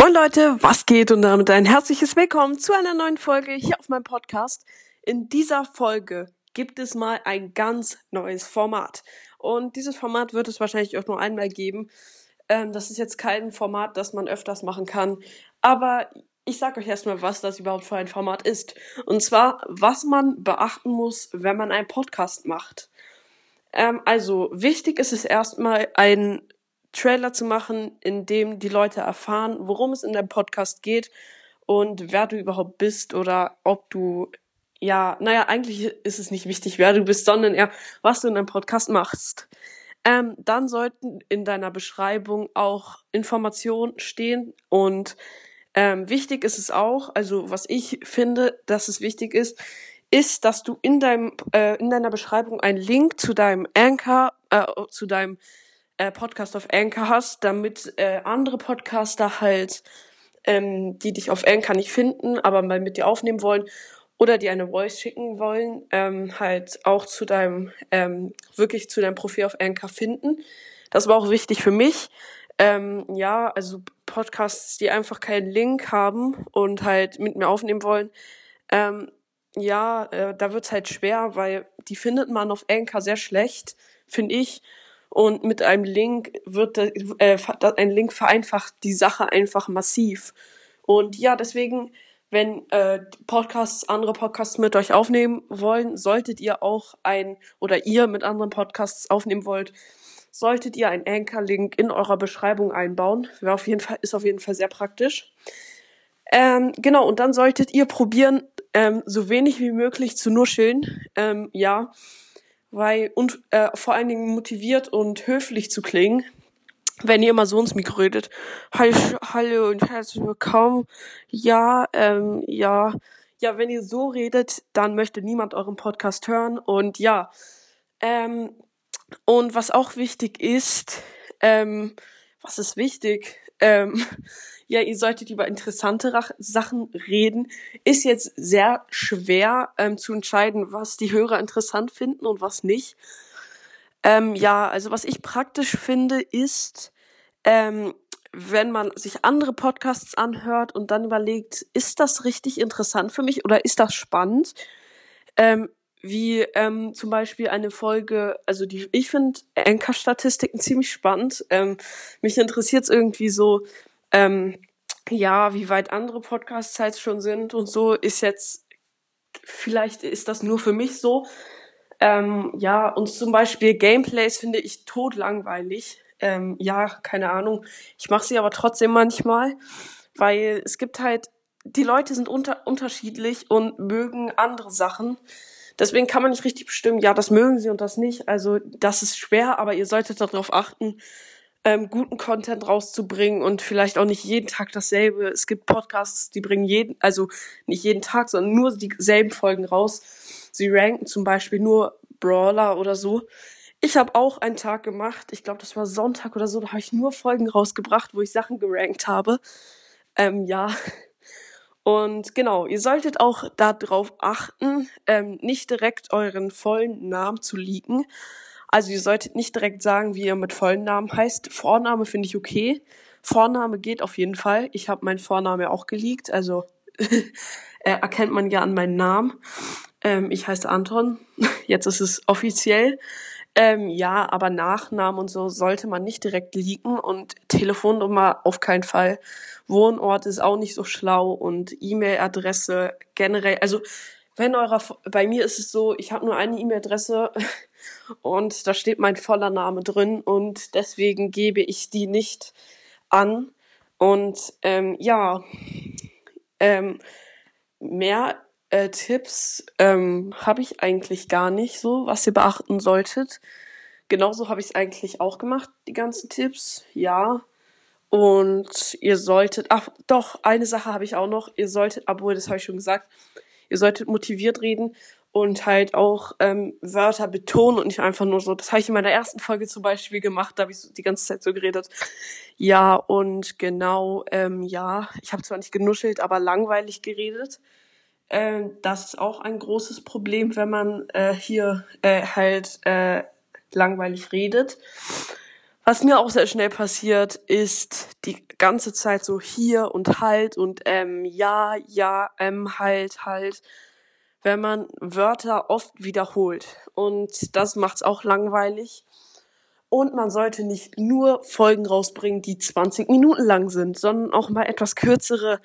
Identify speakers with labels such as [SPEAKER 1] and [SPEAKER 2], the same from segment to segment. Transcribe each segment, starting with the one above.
[SPEAKER 1] Moin Leute, was geht und damit ein herzliches Willkommen zu einer neuen Folge hier auf meinem Podcast. In dieser Folge gibt es mal ein ganz neues Format. Und dieses Format wird es wahrscheinlich auch nur einmal geben. Ähm, das ist jetzt kein Format, das man öfters machen kann. Aber ich sage euch erstmal, was das überhaupt für ein Format ist. Und zwar, was man beachten muss, wenn man einen Podcast macht. Ähm, also, wichtig ist es erstmal, ein Trailer zu machen, in dem die Leute erfahren, worum es in deinem Podcast geht und wer du überhaupt bist oder ob du, ja, naja, eigentlich ist es nicht wichtig, wer du bist, sondern eher, was du in deinem Podcast machst. Ähm, dann sollten in deiner Beschreibung auch Informationen stehen und ähm, wichtig ist es auch, also was ich finde, dass es wichtig ist, ist, dass du in deinem äh, in deiner Beschreibung einen Link zu deinem Anchor, äh, zu deinem äh, Podcast auf Anchor hast, damit äh, andere Podcaster halt, ähm, die dich auf Anchor nicht finden, aber mal mit dir aufnehmen wollen oder dir eine Voice schicken wollen, ähm, halt auch zu deinem, ähm, wirklich zu deinem Profil auf Anchor finden. Das war auch wichtig für mich. Ähm, ja, also Podcasts, die einfach keinen Link haben und halt mit mir aufnehmen wollen, ähm, ja, äh, da wird's halt schwer, weil die findet man auf Anchor sehr schlecht, finde ich. Und mit einem Link wird äh, ein Link vereinfacht die Sache einfach massiv. Und ja, deswegen, wenn äh, Podcasts, andere Podcasts mit euch aufnehmen wollen, solltet ihr auch ein oder ihr mit anderen Podcasts aufnehmen wollt, solltet ihr einen Anchor-Link in eurer Beschreibung einbauen. Wäre auf jeden Fall, ist auf jeden Fall sehr praktisch. Ähm, genau, und dann solltet ihr probieren, ähm, so wenig wie möglich zu nuscheln. Ähm, ja, weil und äh, vor allen Dingen motiviert und höflich zu klingen, wenn ihr immer so ins Mikro redet. Hallo, und herzlich willkommen. Ja, ähm, ja, ja, wenn ihr so redet, dann möchte niemand euren Podcast hören und ja, ähm, und was auch wichtig ist, ähm, was ist wichtig? Ähm, ja, ihr solltet über interessante Sachen reden. Ist jetzt sehr schwer ähm, zu entscheiden, was die Hörer interessant finden und was nicht. Ähm, ja, also was ich praktisch finde, ist, ähm, wenn man sich andere Podcasts anhört und dann überlegt, ist das richtig interessant für mich oder ist das spannend? Ähm, wie ähm, zum Beispiel eine Folge, also die, ich finde Anchor-Statistiken ziemlich spannend. Ähm, mich interessiert es irgendwie so, ähm, ja, wie weit andere Podcasts halt schon sind und so, ist jetzt, vielleicht ist das nur für mich so. Ähm, ja, und zum Beispiel Gameplays finde ich totlangweilig. Ähm, ja, keine Ahnung. Ich mache sie aber trotzdem manchmal, weil es gibt halt, die Leute sind unter, unterschiedlich und mögen andere Sachen. Deswegen kann man nicht richtig bestimmen, ja, das mögen sie und das nicht. Also das ist schwer, aber ihr solltet darauf achten, ähm, guten Content rauszubringen und vielleicht auch nicht jeden Tag dasselbe. Es gibt Podcasts, die bringen jeden, also nicht jeden Tag, sondern nur dieselben Folgen raus. Sie ranken zum Beispiel nur Brawler oder so. Ich habe auch einen Tag gemacht, ich glaube, das war Sonntag oder so, da habe ich nur Folgen rausgebracht, wo ich Sachen gerankt habe. Ähm, ja. Und genau, ihr solltet auch darauf achten, ähm, nicht direkt euren vollen Namen zu leaken. Also ihr solltet nicht direkt sagen, wie ihr mit vollen Namen heißt. Vorname finde ich okay. Vorname geht auf jeden Fall. Ich habe meinen Vorname auch geleakt, also äh, erkennt man ja an meinen Namen. Ähm, ich heiße Anton. Jetzt ist es offiziell. Ähm, ja, aber Nachnamen und so sollte man nicht direkt leaken und Telefonnummer auf keinen Fall. Wohnort ist auch nicht so schlau und E-Mail-Adresse generell. Also wenn eurer, bei mir ist es so, ich habe nur eine E-Mail-Adresse und da steht mein voller Name drin und deswegen gebe ich die nicht an. Und ähm, ja, ähm, mehr äh, Tipps ähm, habe ich eigentlich gar nicht so, was ihr beachten solltet. Genauso habe ich es eigentlich auch gemacht, die ganzen Tipps, ja. Und ihr solltet, ach doch, eine Sache habe ich auch noch, ihr solltet, obwohl das habe ich schon gesagt, ihr solltet motiviert reden und halt auch ähm, Wörter betonen und nicht einfach nur so. Das habe ich in meiner ersten Folge zum Beispiel gemacht, da habe ich so die ganze Zeit so geredet. Ja, und genau, ähm, ja, ich habe zwar nicht genuschelt, aber langweilig geredet. Ähm, das ist auch ein großes Problem, wenn man äh, hier äh, halt äh, langweilig redet. Was mir auch sehr schnell passiert, ist die ganze Zeit so hier und halt und ähm, ja, ja, ähm, halt, halt, wenn man Wörter oft wiederholt. Und das macht's auch langweilig. Und man sollte nicht nur Folgen rausbringen, die 20 Minuten lang sind, sondern auch mal etwas kürzere.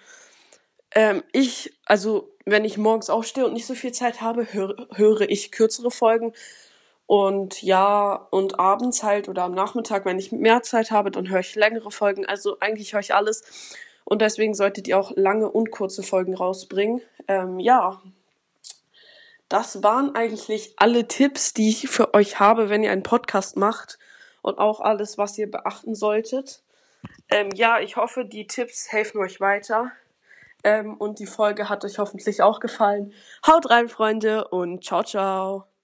[SPEAKER 1] Ähm, ich, also wenn ich morgens aufstehe und nicht so viel Zeit habe, höre, höre ich kürzere Folgen und ja, und abends halt oder am Nachmittag, wenn ich mehr Zeit habe, dann höre ich längere Folgen. Also eigentlich höre ich alles. Und deswegen solltet ihr auch lange und kurze Folgen rausbringen. Ähm, ja, das waren eigentlich alle Tipps, die ich für euch habe, wenn ihr einen Podcast macht. Und auch alles, was ihr beachten solltet. Ähm, ja, ich hoffe, die Tipps helfen euch weiter. Ähm, und die Folge hat euch hoffentlich auch gefallen. Haut rein, Freunde, und ciao, ciao.